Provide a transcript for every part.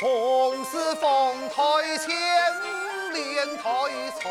从此凤台前莲台错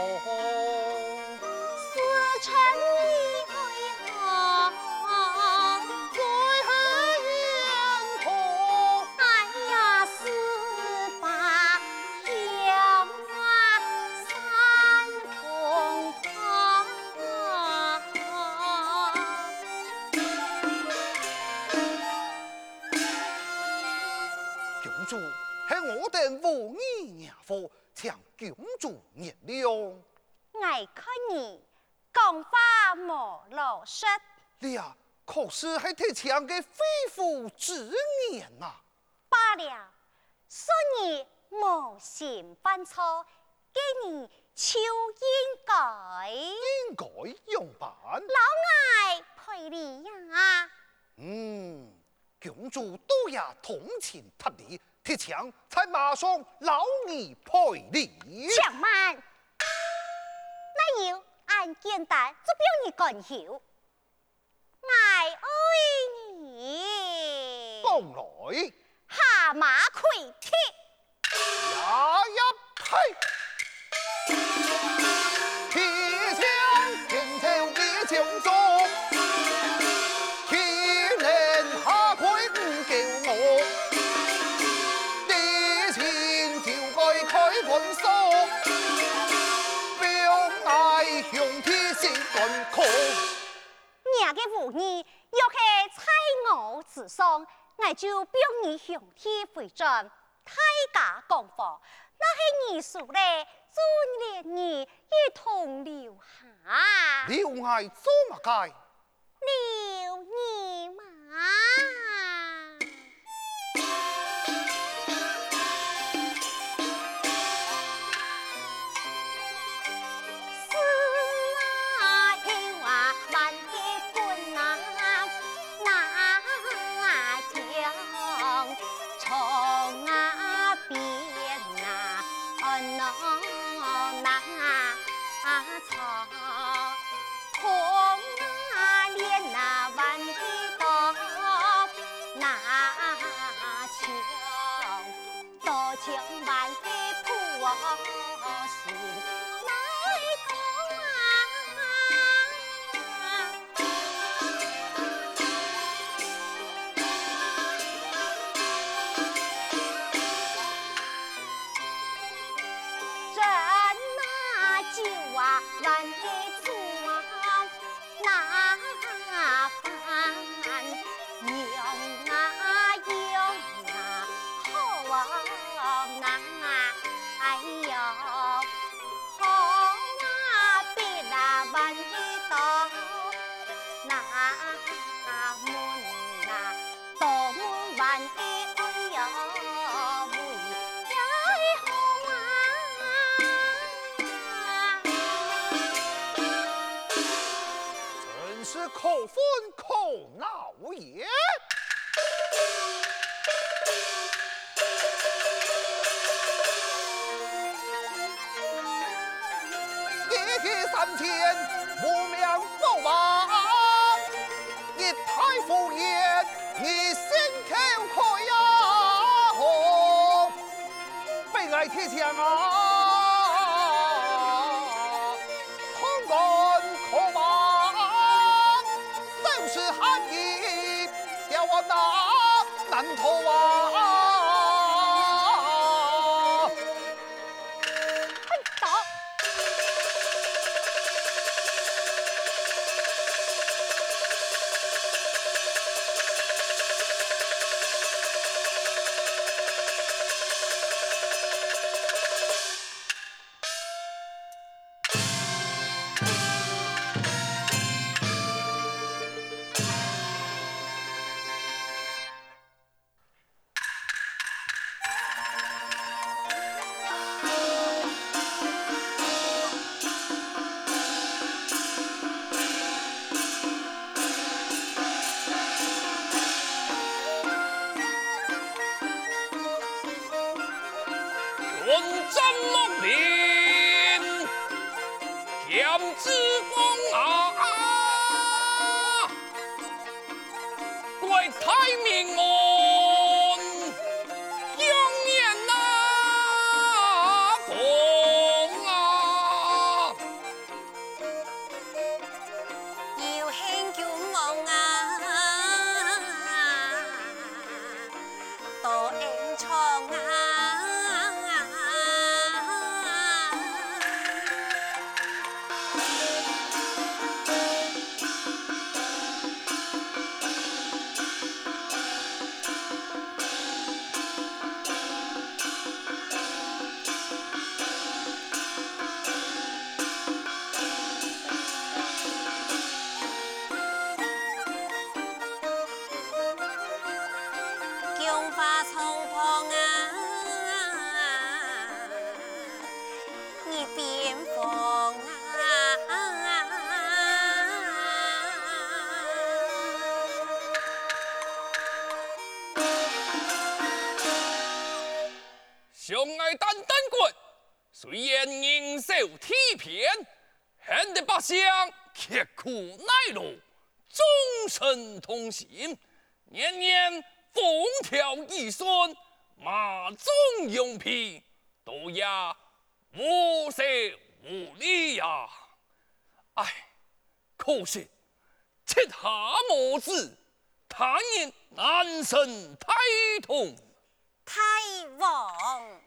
是还提倡个肺腑之言呐。罢了，说你无心犯错，给你求应该应该用办。老爱陪你呀。嗯，公主都要同情他的。铁枪，才马上老你陪你。强慢，那有俺简单，就不用你干休。爱爱你。讲来。下马跪贴。呀呀呸！我就不用你兄弟回转，太家讲法，那是你说的，尊连你一同留下。留我做乜该？留你嘛。在铁枪啊，铜关口啊，都是汉民瞭望那难头啊。多相爱单单棍，虽然人受体偏，恨得百姓刻苦耐劳，终身同心，年年风调雨顺，马中用皮，都呀无色无力呀！唉，可惜膝下无子，他人难生太同。太王，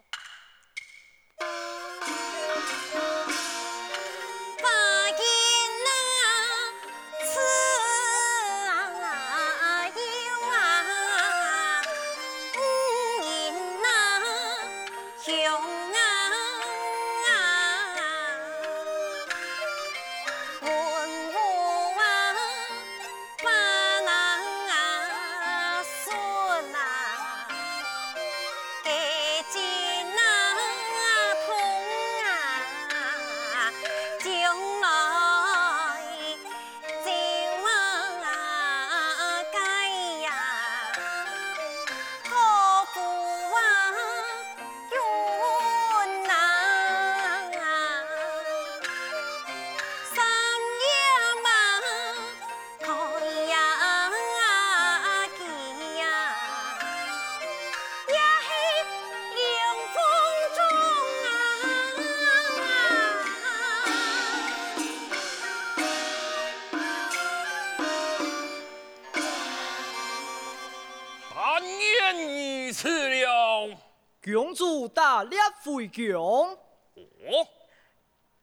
公主大力回宫，哦，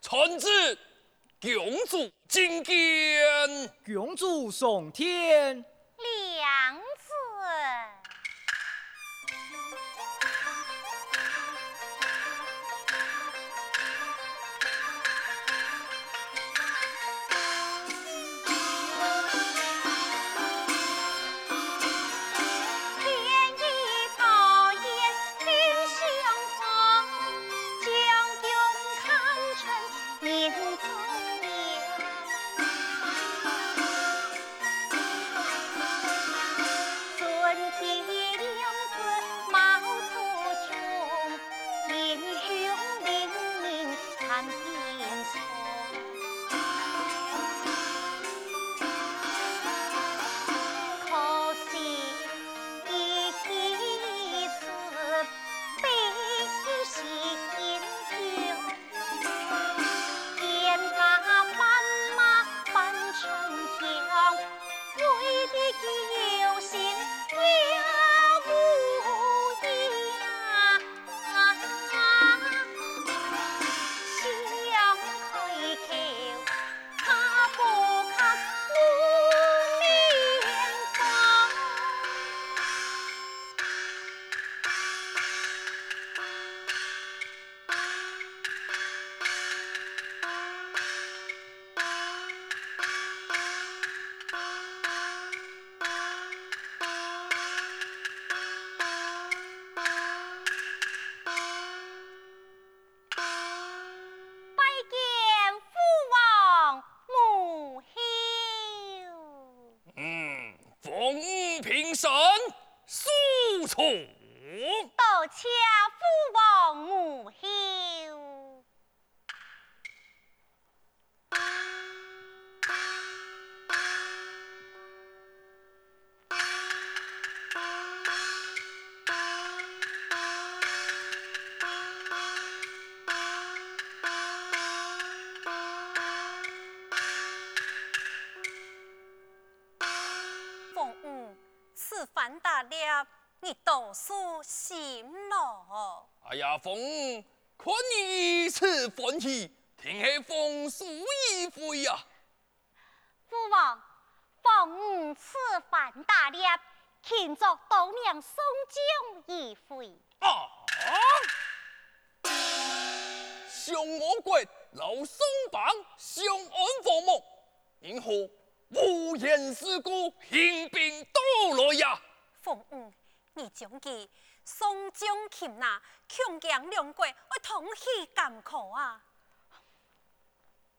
臣子公主觐见。公主上天。多谢父王母后。你读书心咯。哎呀，凤五，看你一次欢喜，定系丰收一回呀。父王，凤五此番打猎，庆祝当年送终一回。啊！上我国老松榜，上安和睦，因何无言事故兴兵到来呀？凤五，你将其送将擒拿，强强两国我同喜甘苦啊！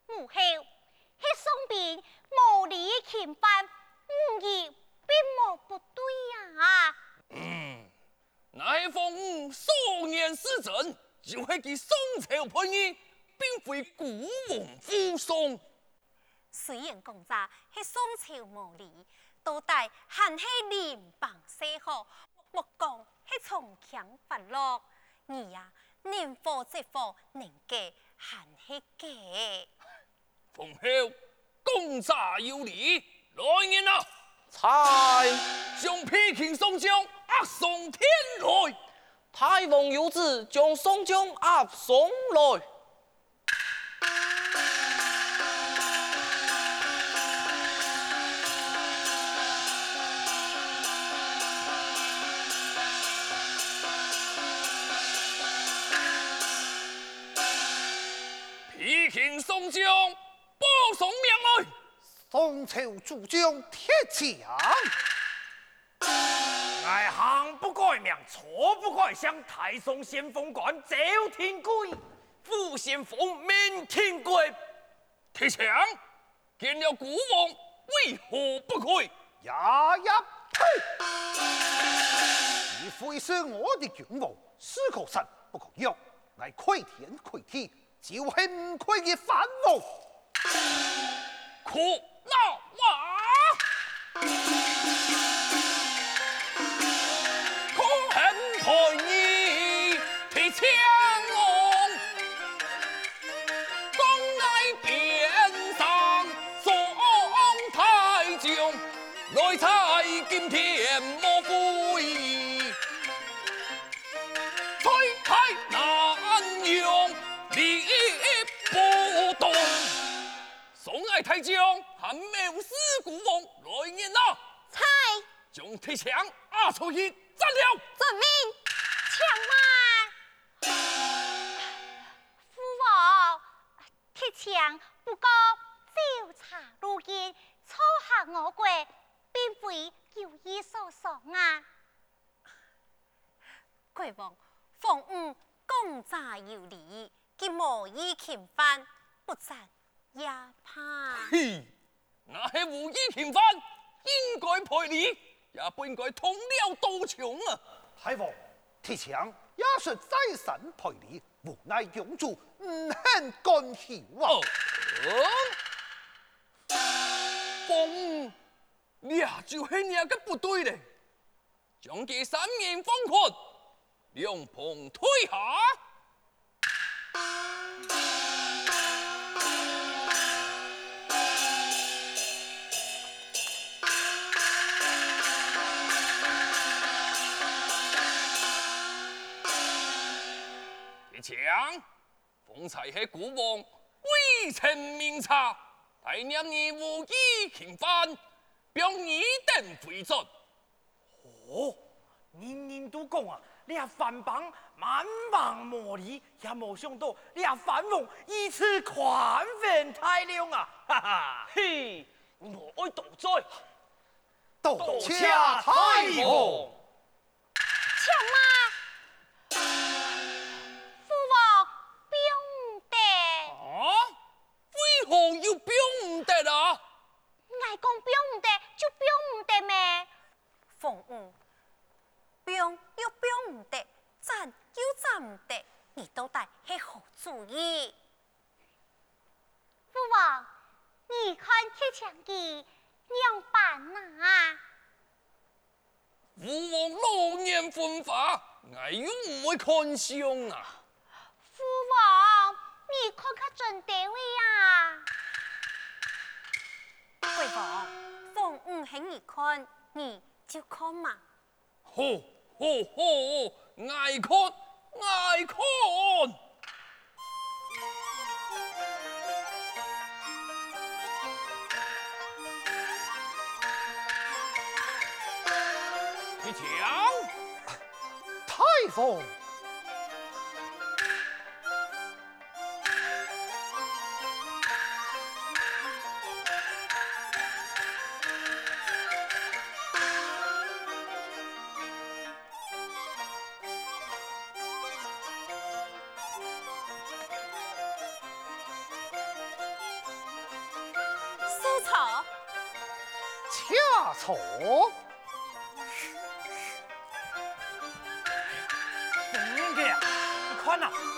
母后，迄宋兵无理侵犯，吾意并无不对啊！嗯，那系凤五少年失政，就系其宋朝叛逆，并非古王夫宋。虽然讲在系宋朝无理，都带还系联邦社好，莫讲是从强发落，你呀，能否即否能给还系给？奉后，公诈有礼，来人啊！猜将皮庆宋江押送天来。太王有旨，将宋江押送来。宋朝主将铁强，爱行不改名，错不改姓，太宗先锋官赵天贵，副先锋明天贵。铁强见了古王，为何不归？呀呀呸！你非是我的君王，是可杀不可辱，乃亏天亏地，就系唔亏嘅反王。可老王，可恨叛逆配强龙，总爱边上送太将，来猜金天莫非？吹开南勇力不动，送来太将。还没死孤王来人啊！猜将铁枪押出去斩了。遵命，强万。父王，铁枪不过调查路径，错下我国，并非有意所伤啊！贵王，凤五公诈有理，既无意侵犯，不斩也怕。嘿，那是无意侵犯，应该赔礼，也不应该通了刀枪啊！太王，铁强也是再三赔礼，无奈永主唔肯干扰啊！哦，凤五，你呀就是你个不对嘞，将其三人放宽，两旁退下。强，方才系古王未曾明察，大娘你无意侵犯，表你等回转。哦，人人都讲啊，你啊反邦蛮横无理，也冇想到你啊反王以此宽宏大量啊！哈哈，嘿，我爱多灾，多多谢谢太太王王。强万，父王不得，啊？为何要表唔得啊？爱讲不得就不得咩？凤五，兵又兵唔得，斩又斩唔得，你到底系何主意？父王，你看铁强记样办啊？父王老年昏花，我又唔会看相啊！父王，你看看准地位啊！贵王，凤五系你看，你就看嘛。吼吼吼，爱看，爱看。太傅。错，怎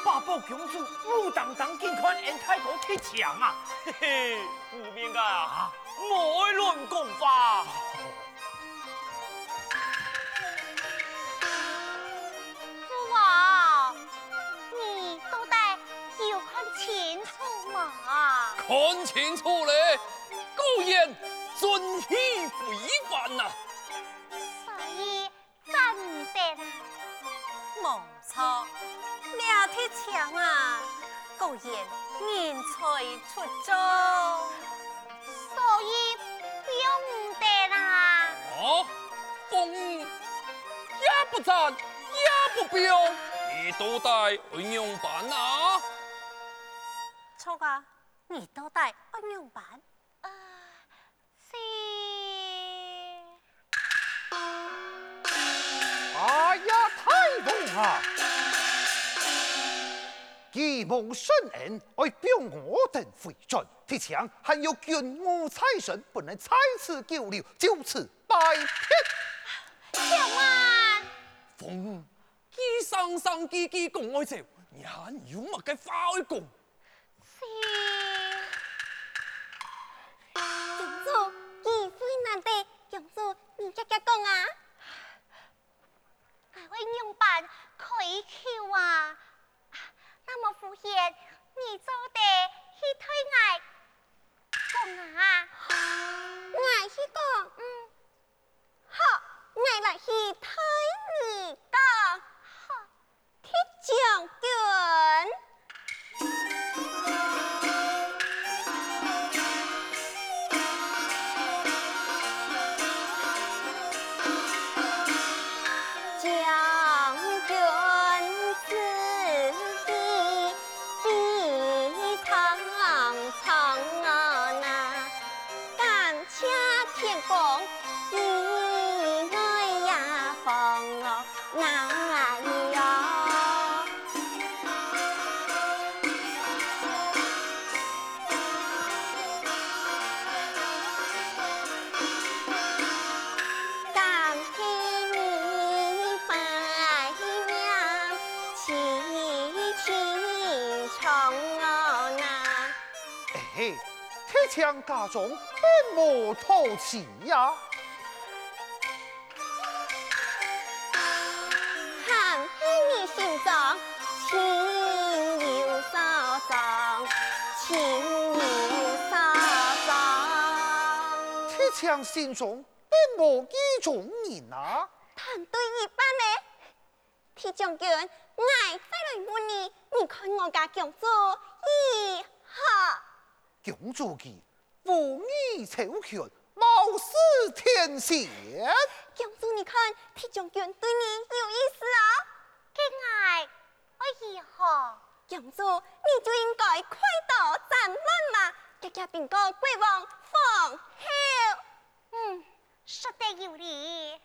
八宝公主武当当见看恩太公铁枪啊，嘿嘿，不免个啊，莫乱讲话。父王，你到底要看清楚嘛？看清楚嘞，狗眼。遵纪违犯枪啊，果然人才出众，所以用得啦。哦，风也不赞，也不标，你都带运用板啊？错啊，你都带运用版。哎呀，太棒啊！既蒙神恩，爱表我等回转，铁枪还有军务差神，不能在此久留，就此拜别。小万，风，几共爱情，你还有乜嘅话爱讲？公主，你家家讲啊，我运用版可以求啊，那么敷衍，你做得去推爱讲啊，我是讲，嗯，好，我来去推你的，好，铁将军。枪家中并无透气呀，看你心脏情有所钟，情有所钟。铁枪心中并无意中人啊，但对一般呢，铁将军，我再来问你，你看我家公主如何？公主嘅武艺超群，貌似天仙。公主，你看铁将军对你有意思啊？敬爱，我如何？公主，你就应该快刀斩乱麻，家家禀告国王放后。嗯，说得有理。